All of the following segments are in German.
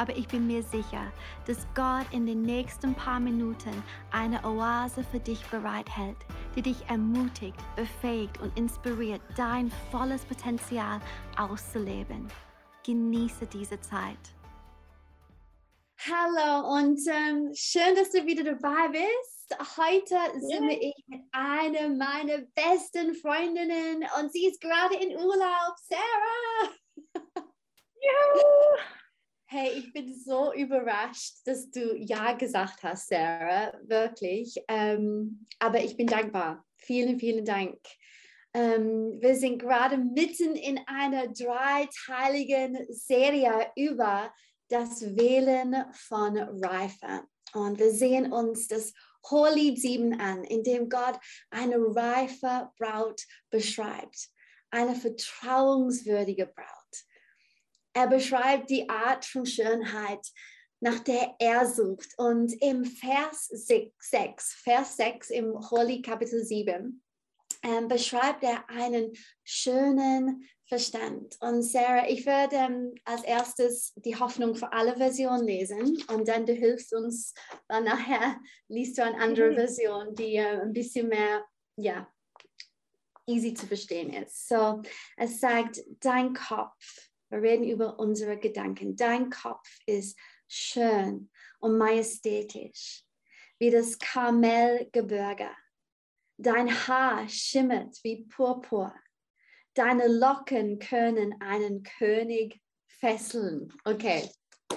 aber ich bin mir sicher, dass Gott in den nächsten paar Minuten eine Oase für dich bereithält, die dich ermutigt, befähigt und inspiriert, dein volles Potenzial auszuleben. Genieße diese Zeit. Hallo und ähm, schön, dass du wieder dabei bist. Heute sind Yeah. ich mit einer meiner besten Freundinnen und sie ist gerade in Urlaub. Sarah! Hey, ich bin so überrascht, dass du Ja gesagt hast, Sarah. Wirklich. Ähm, aber ich bin dankbar. Vielen, vielen Dank. Ähm, wir sind gerade mitten in einer dreiteiligen Serie über das Wählen von Reife. Und wir sehen uns das Hohelied 7 an, in dem Gott eine reife Braut beschreibt. Eine vertrauenswürdige Braut. Er beschreibt die Art von Schönheit, nach der er sucht. Und im Vers 6, Vers 6 im Holy Kapitel 7, ähm, beschreibt er einen schönen Verstand. Und Sarah, ich werde ähm, als erstes die Hoffnung für alle Versionen lesen und dann du hilfst uns, weil nachher liest du eine andere Mhm. Version, die äh, ein bisschen mehr, ja, easy zu verstehen ist. So, es sagt, dein Kopf, wir reden über unsere Gedanken, dein Kopf ist schön und majestätisch, wie das Karmelgebirge. Dein Haar schimmert wie Purpur. Deine Locken können einen König fesseln. Okay,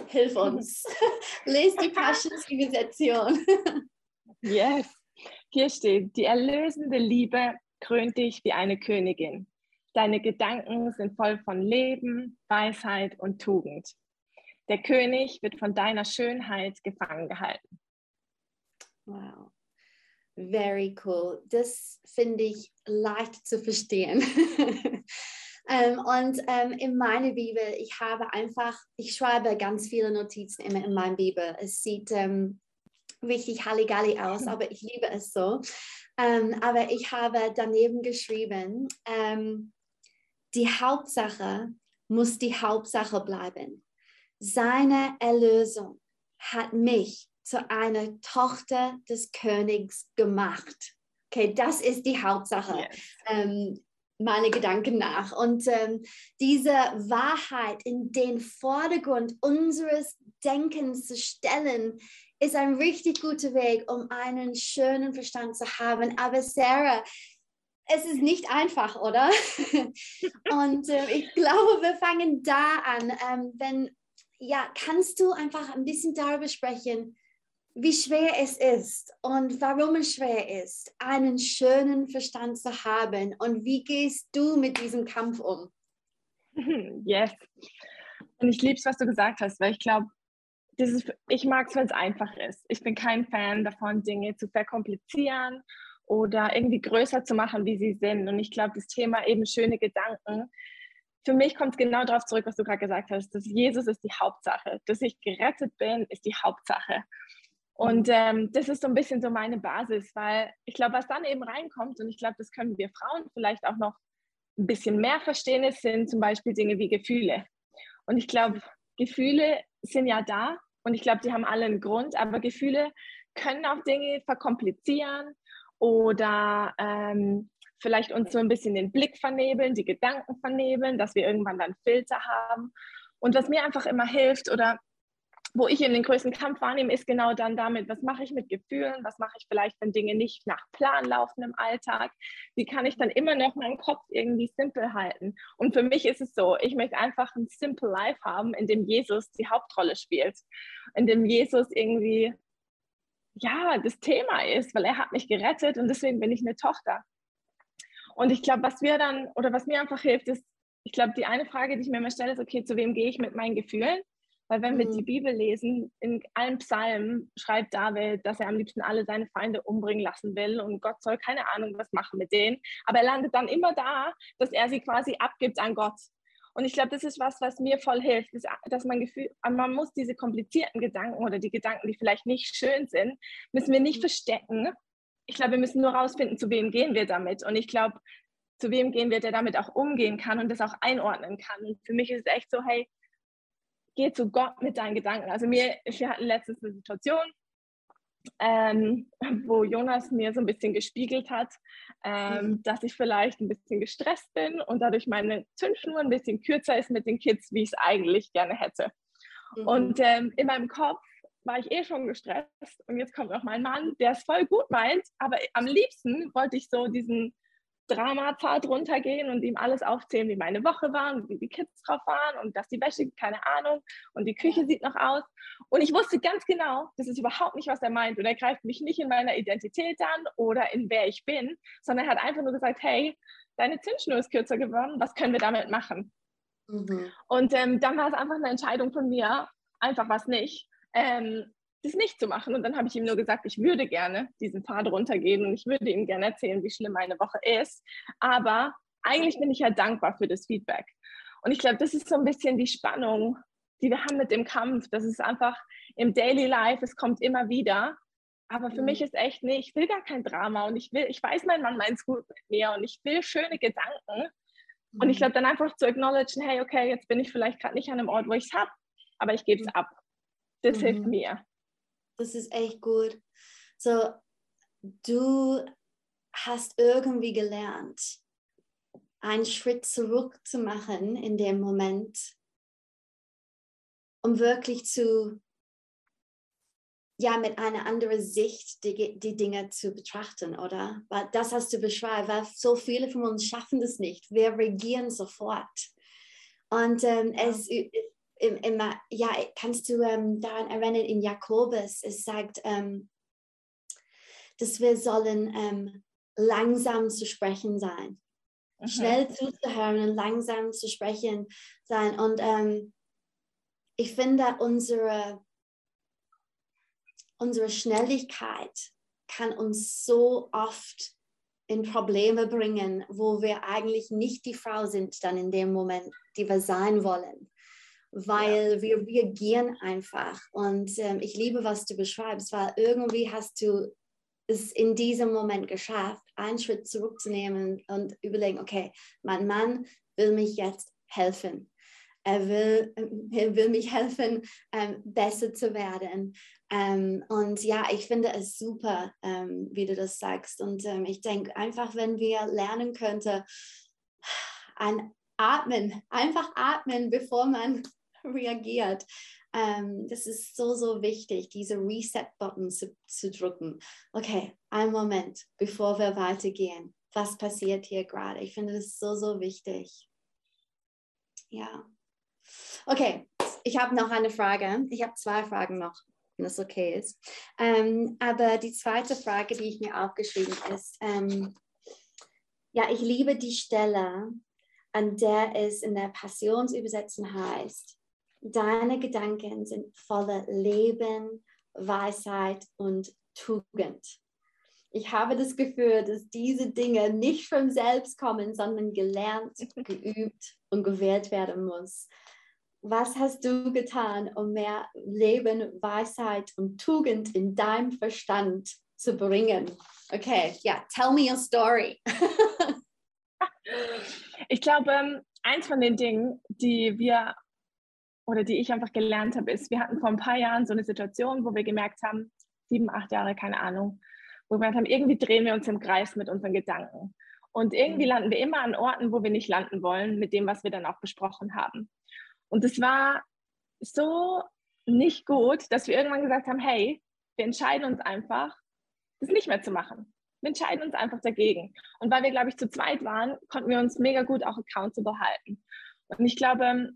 hilf uns. Lies die Passions-Übersetzung. Yes. Hier steht, die erlösende Liebe krönt dich wie eine Königin. Deine Gedanken sind voll von Leben, Weisheit und Tugend. Der König wird von deiner Schönheit gefangen gehalten. Wow. Very cool. Das finde ich leicht zu verstehen. ähm, und ähm, in meiner Bibel, ich habe einfach, ich schreibe ganz viele Notizen immer in meiner Bibel. Es sieht ähm, richtig Halligalli aus, aber ich liebe es so. Ähm, aber ich habe daneben geschrieben, ähm, die Hauptsache muss die Hauptsache bleiben. Seine Erlösung hat mich zu einer Tochter des Königs gemacht. Okay, das ist die Hauptsache, Yes. ähm, meine Gedanken nach. Und ähm, diese Wahrheit in den Vordergrund unseres Denkens zu stellen, ist ein richtig guter Weg, um einen schönen Verstand zu haben. Aber Sarah, es ist nicht einfach, oder? Und äh, ich glaube, wir fangen da an. Ähm, wenn, ja, kannst du einfach ein bisschen darüber sprechen, wie schwer es ist und warum es schwer ist, einen schönen Verstand zu haben und wie gehst du mit diesem Kampf um? Yes. Und ich liebe es, was du gesagt hast, weil ich glaube, ich mag es, wenn es einfach ist. Ich bin kein Fan davon, Dinge zu verkomplizieren oder irgendwie größer zu machen, wie sie sind. Und ich glaube, das Thema eben schöne Gedanken, für mich kommt es genau darauf zurück, was du gerade gesagt hast, dass Jesus ist die Hauptsache. Dass ich gerettet bin, ist die Hauptsache. Und ähm, das ist so ein bisschen so meine Basis, weil ich glaube, was dann eben reinkommt, und ich glaube, das können wir Frauen vielleicht auch noch ein bisschen mehr verstehen, ist, sind zum Beispiel Dinge wie Gefühle. Und ich glaube, Gefühle sind ja da und ich glaube, die haben alle einen Grund, aber Gefühle können auch Dinge verkomplizieren oder ähm, vielleicht uns so ein bisschen den Blick vernebeln, die Gedanken vernebeln, dass wir irgendwann dann Filter haben. Und was mir einfach immer hilft oder wo ich eben den größten Kampf wahrnehme, ist genau dann damit, was mache ich mit Gefühlen, was mache ich vielleicht, wenn Dinge nicht nach Plan laufen im Alltag, wie kann ich dann immer noch meinen Kopf irgendwie simpel halten. Und für mich ist es so, ich möchte einfach ein simple Life haben, in dem Jesus die Hauptrolle spielt, in dem Jesus irgendwie, ja, das Thema ist, weil er hat mich gerettet und deswegen bin ich eine Tochter. Und ich glaube, was wir dann, oder was mir einfach hilft, ist, ich glaube, die eine Frage, die ich mir immer stelle, ist, okay, zu wem gehe ich mit meinen Gefühlen? Weil wenn wir Mhm. die Bibel lesen, in allen Psalmen schreibt David, dass er am liebsten alle seine Feinde umbringen lassen will und Gott soll keine Ahnung was machen mit denen. Aber er landet dann immer da, dass er sie quasi abgibt an Gott. Und ich glaube, das ist was, was mir voll hilft, dass, dass man Gefühl, man muss diese komplizierten Gedanken oder die Gedanken, die vielleicht nicht schön sind, müssen wir nicht verstecken. Ich glaube, wir müssen nur rausfinden, zu wem gehen wir damit. Und ich glaube, zu wem gehen wir, der damit auch umgehen kann und das auch einordnen kann. Und für mich ist es echt so, hey, geh zu Gott mit deinen Gedanken. Also mir, wir hatten letztens eine Situation, ähm, wo Jonas mir so ein bisschen gespiegelt hat, ähm, mhm. dass ich vielleicht ein bisschen gestresst bin und dadurch meine Zündschnur ein bisschen kürzer ist mit den Kids, wie ich es eigentlich gerne hätte. Mhm. Und ähm, in meinem Kopf war ich eh schon gestresst und jetzt kommt noch mein Mann, der es voll gut meint, aber am liebsten wollte ich so diesen Dramapfad runtergehen und ihm alles aufzählen, wie meine Woche war und wie die Kids drauf waren und dass die Wäsche, keine Ahnung, und die Küche sieht noch aus. Und ich wusste ganz genau, das ist überhaupt nicht, was er meint. Und er greift mich nicht in meiner Identität an oder in wer ich bin, sondern er hat einfach nur gesagt, hey, deine Zündschnur ist kürzer geworden, was können wir damit machen? Mhm. Und ähm, dann war es einfach eine Entscheidung von mir, einfach was nicht. Ähm, das nicht zu machen. Und dann habe ich ihm nur gesagt, ich würde gerne diesen Pfad runtergehen und ich würde ihm gerne erzählen, wie schlimm meine Woche ist. Aber eigentlich bin ich ja dankbar für das Feedback. Und ich glaube, das ist so ein bisschen die Spannung, die wir haben mit dem Kampf. Das ist einfach im Daily Life, es kommt immer wieder. Aber für mhm. mich ist echt, nee, ich will gar kein Drama und ich will, ich weiß, mein Mann meint es gut mit mir und ich will schöne Gedanken. Und ich mhm. glaube, dann einfach zu acknowledgen, hey, okay, jetzt bin ich vielleicht gerade nicht an einem Ort, wo ich es habe, aber ich gebe es mhm. ab. Das mhm. hilft mir. Das ist echt gut. So, du hast irgendwie gelernt, einen Schritt zurück zu machen in dem Moment, um wirklich zu, ja, mit einer anderen Sicht die, die Dinge zu betrachten, oder? Weil das hast du beschrieben, weil so viele von uns schaffen das nicht. Wir reagieren sofort. Und ähm, ja. es im, im, ja, kannst du ähm, daran erinnern, in Jakobus, es sagt, ähm, dass wir sollen ähm, langsam zu sprechen sein. Mhm. Schnell zuzuhören und langsam zu sprechen sein. Und ähm, ich finde, unsere, unsere Schnelligkeit kann uns so oft in Probleme bringen, wo wir eigentlich nicht die Frau sind, dann in dem Moment, die wir sein wollen weil ja. wir reagieren einfach. Und ähm, ich liebe, was du beschreibst, weil irgendwie hast du es in diesem Moment geschafft, einen Schritt zurückzunehmen und überlegen, okay, mein Mann will mich jetzt helfen. Er will, er will mich helfen, ähm, besser zu werden. Ähm, und ja, ich finde es super, ähm, wie du das sagst. Und ähm, ich denke einfach, wenn wir lernen könnten, ein Atmen, einfach atmen, bevor man reagiert. Ähm, das ist so, so wichtig, diese Reset-Button zu, zu drücken. Okay, einen Moment, bevor wir weitergehen. Was passiert hier gerade? Ich finde das so, so wichtig. Ja. Okay, ich habe noch eine Frage. Ich habe zwei Fragen noch, wenn das okay ist. Ähm, aber die zweite Frage, die ich mir aufgeschrieben ist, ähm, ja, ich liebe die Stelle, an der es in der Passionsübersetzung heißt, Deine Gedanken sind voller Leben, Weisheit und Tugend. Ich habe das Gefühl, dass diese Dinge nicht von selbst kommen, sondern gelernt, geübt und gewählt werden muss. Was hast du getan, um mehr Leben, Weisheit und Tugend in deinem Verstand zu bringen? Okay, ja, yeah, tell me your story. ich glaube, ähm, eins von den Dingen, die wir oder die ich einfach gelernt habe, ist, wir hatten vor ein paar Jahren so eine Situation, wo wir gemerkt haben, sieben, acht Jahre, keine Ahnung, wo wir gemerkt haben, irgendwie drehen wir uns im Kreis mit unseren Gedanken. Und irgendwie mhm. landen wir immer an Orten, wo wir nicht landen wollen, mit dem, was wir dann auch besprochen haben. Und es war so nicht gut, dass wir irgendwann gesagt haben, hey, wir entscheiden uns einfach, das nicht mehr zu machen. Wir entscheiden uns einfach dagegen. Und weil wir, glaube ich, zu zweit waren, konnten wir uns mega gut auch accountable halten. Und ich glaube,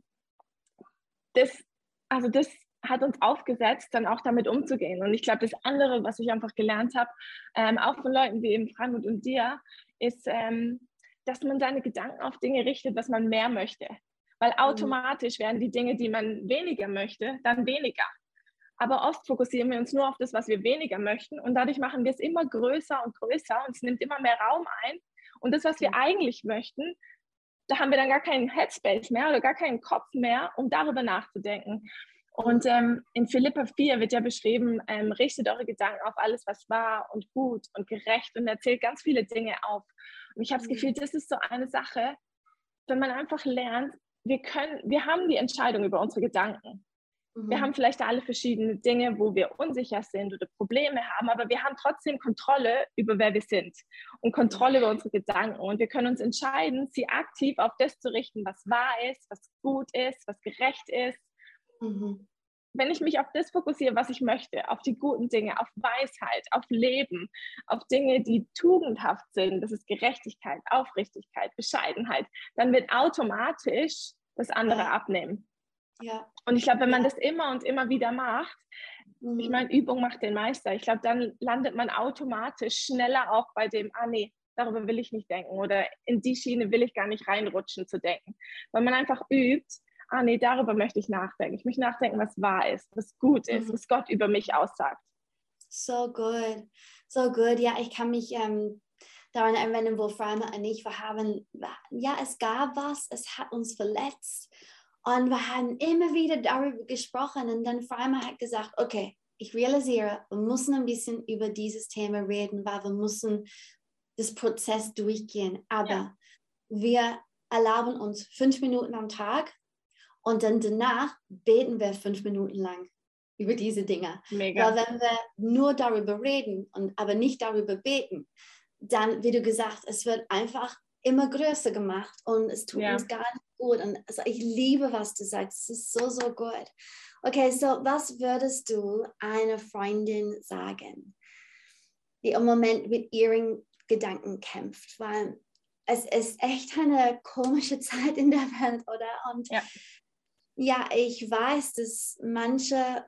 das, also das hat uns aufgesetzt, dann auch damit umzugehen. Und ich glaube, das andere, was ich einfach gelernt habe, ähm, auch von Leuten wie eben Frank und dir, ist, ähm, dass man seine Gedanken auf Dinge richtet, was man mehr möchte. Weil mhm. automatisch werden die Dinge, die man weniger möchte, dann weniger. Aber oft fokussieren wir uns nur auf das, was wir weniger möchten und dadurch machen wir es immer größer und größer und es nimmt immer mehr Raum ein. Und das, was wir eigentlich möchten, da haben wir dann gar keinen Headspace mehr oder gar keinen Kopf mehr, um darüber nachzudenken. Und ähm, in Philippa 4 wird ja beschrieben, ähm, richtet eure Gedanken auf alles, was wahr und gut und gerecht und erzählt ganz viele Dinge auf. Und ich habe das mhm. Gefühl, das ist so eine Sache, wenn man einfach lernt, wir können, wir haben die Entscheidung über unsere Gedanken. Mhm. Wir haben vielleicht alle verschiedene Dinge, wo wir unsicher sind oder Probleme haben, aber wir haben trotzdem Kontrolle über wer wir sind und Kontrolle über unsere Gedanken. Und wir können uns entscheiden, sie aktiv auf das zu richten, was wahr ist, was gut ist, was gerecht ist. Mhm. Wenn ich mich auf das fokussiere, was ich möchte, auf die guten Dinge, auf Weisheit, auf Leben, auf Dinge, die tugendhaft sind, das ist Gerechtigkeit, Aufrichtigkeit, Bescheidenheit, dann wird automatisch das andere abnehmen. Ja. Und ich glaube, wenn man das immer und immer wieder macht, mhm. ich meine, Übung macht den Meister. Ich glaube, dann landet man automatisch schneller auch bei dem, ah nee, darüber will ich nicht denken oder in die Schiene will ich gar nicht reinrutschen zu denken. Weil man einfach übt, ah nee, darüber möchte ich nachdenken. Ich möchte nachdenken, was wahr ist, was gut ist, mhm. was Gott über mich aussagt. So gut, so gut. Ja, ich kann mich ähm, daran erinnern, wo Freimer und ich, wir haben, ja, es gab was, es hat uns verletzt und wir haben immer wieder darüber gesprochen und dann Freimer hat gesagt, okay, ich realisiere, wir müssen ein bisschen über dieses Thema reden, weil wir müssen das Prozess durchgehen. Aber ja. wir erlauben uns fünf Minuten am Tag und dann danach beten wir fünf Minuten lang über diese Dinge. Mega. Weil wenn wir nur darüber reden und aber nicht darüber beten, dann, wie du gesagt, es wird einfach immer größer gemacht und es tut ja. uns gar nicht gut. Und also ich liebe, was du sagst. Es ist so, so gut. Okay, so was würdest du einer Freundin sagen, die im Moment mit ihren Gedanken kämpft? Weil es ist echt eine komische Zeit in der Welt, oder? Und ja, ja ich weiß, dass manche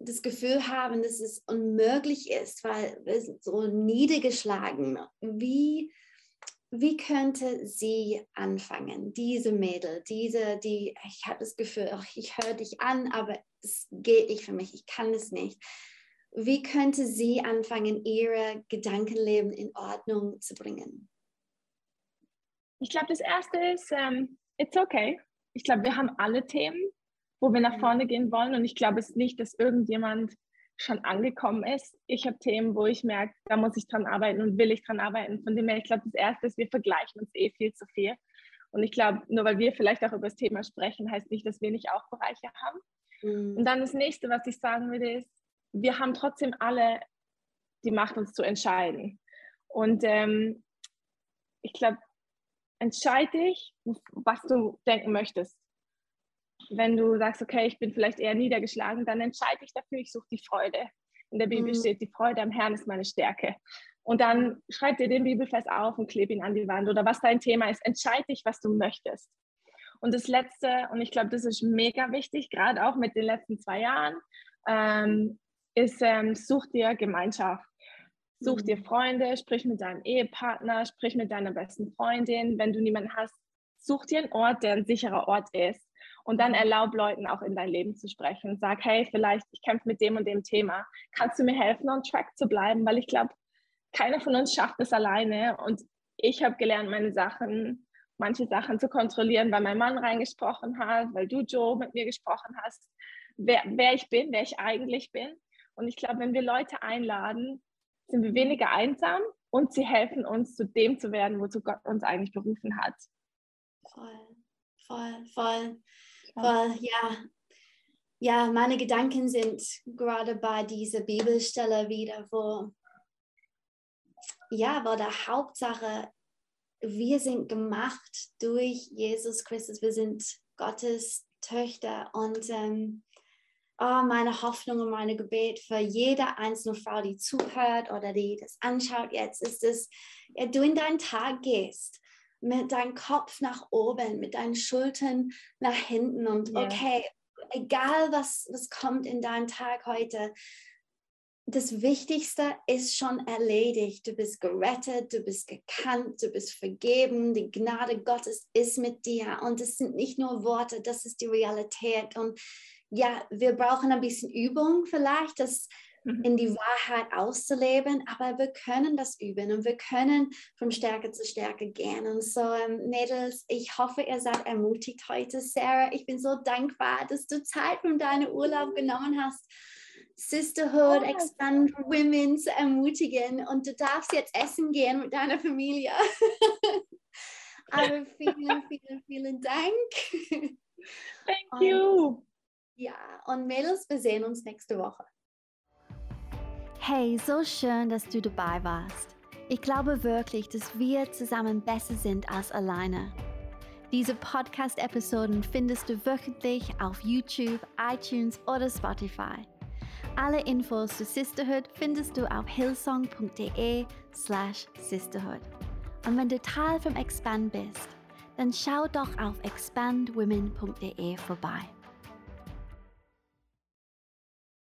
das Gefühl haben, dass es unmöglich ist, weil wir sind so niedergeschlagen. Wie wie könnte sie anfangen, diese Mädel, diese, die, ich habe das Gefühl, ach, ich höre dich an, aber es geht nicht für mich, ich kann es nicht. Wie könnte sie anfangen, ihre Gedankenleben in Ordnung zu bringen? Ich glaube, das Erste ist, um, ähm, it's okay. Ich glaube, wir haben alle Themen, wo wir nach vorne gehen wollen und ich glaube es nicht, dass irgendjemand schon angekommen ist. Ich habe Themen, wo ich merke, da muss ich dran arbeiten und will ich dran arbeiten. Von dem her, ich glaube, das Erste ist, wir vergleichen uns eh viel zu viel. Und ich glaube, nur weil wir vielleicht auch über das Thema sprechen, heißt nicht, dass wir nicht auch Bereiche haben. Mhm. Und dann das nächste, was ich sagen würde, ist, wir haben trotzdem alle die Macht, uns zu entscheiden. Und ähm, ich glaube, entscheide dich, was du denken möchtest wenn du sagst, okay, ich bin vielleicht eher niedergeschlagen, dann entscheide ich dafür, ich suche die Freude. In der Bibel mhm. steht, die Freude am Herrn ist meine Stärke. Und dann schreib dir den Bibelvers auf und klebe ihn an die Wand oder was dein Thema ist. Entscheide dich, was du möchtest. Und das Letzte, und ich glaube, das ist mega wichtig, gerade auch mit den letzten zwei Jahren, ähm, ist, ähm, such dir Gemeinschaft. Such mhm. dir Freunde, sprich mit deinem Ehepartner, sprich mit deiner besten Freundin. Wenn du niemanden hast, such dir einen Ort, der ein sicherer Ort ist. Und dann erlaub Leuten auch in dein Leben zu sprechen. Sag, hey, vielleicht, ich kämpfe mit dem und dem Thema. Kannst du mir helfen, on track zu bleiben? Weil ich glaube, keiner von uns schafft es alleine. Und ich habe gelernt, meine Sachen, manche Sachen zu kontrollieren, weil mein Mann reingesprochen hat, weil du, Joe, mit mir gesprochen hast, wer, wer ich bin, wer ich eigentlich bin. Und ich glaube, wenn wir Leute einladen, sind wir weniger einsam und sie helfen uns, zu dem zu werden, wozu Gott uns eigentlich berufen hat. Voll, voll, voll. Weil ja, ja, meine Gedanken sind gerade bei dieser Bibelstelle wieder, wo ja, wo der Hauptsache, wir sind gemacht durch Jesus Christus, wir sind Gottes Töchter und ähm, oh, meine Hoffnung und meine Gebet für jede einzelne Frau, die zuhört oder die das anschaut. Jetzt, ist es, ja, du in deinen Tag gehst mit deinem Kopf nach oben, mit deinen Schultern nach hinten und yeah. okay, egal was, was kommt in deinem Tag heute, das Wichtigste ist schon erledigt. Du bist gerettet, du bist gekannt, du bist vergeben. Die Gnade Gottes ist mit dir. Und es sind nicht nur Worte, das ist die Realität. Und ja, wir brauchen ein bisschen Übung vielleicht, dass mhm. in die Wahrheit auszuleben, aber wir können das üben und wir können von Stärke zu Stärke gehen. Und so, ähm, Mädels, ich hoffe, ihr seid ermutigt heute. Sarah, ich bin so dankbar, dass du Zeit von deinem Urlaub genommen hast. Sisterhood, oh, Expand Women zu ermutigen und du darfst jetzt essen gehen mit deiner Familie. Aber vielen, vielen, vielen Dank. Thank und, you. Ja, und Mädels, wir sehen uns nächste Woche. Hey, so schön, dass du dabei warst. Ich glaube wirklich, dass wir zusammen besser sind als alleine. Diese Podcast-Episoden findest du wöchentlich auf YouTube, iTunes oder Spotify. Alle Infos zu Sisterhood findest du auf hillsong.de slash sisterhood. Und wenn du Teil vom Expand bist, dann schau doch auf expandwomen.de vorbei.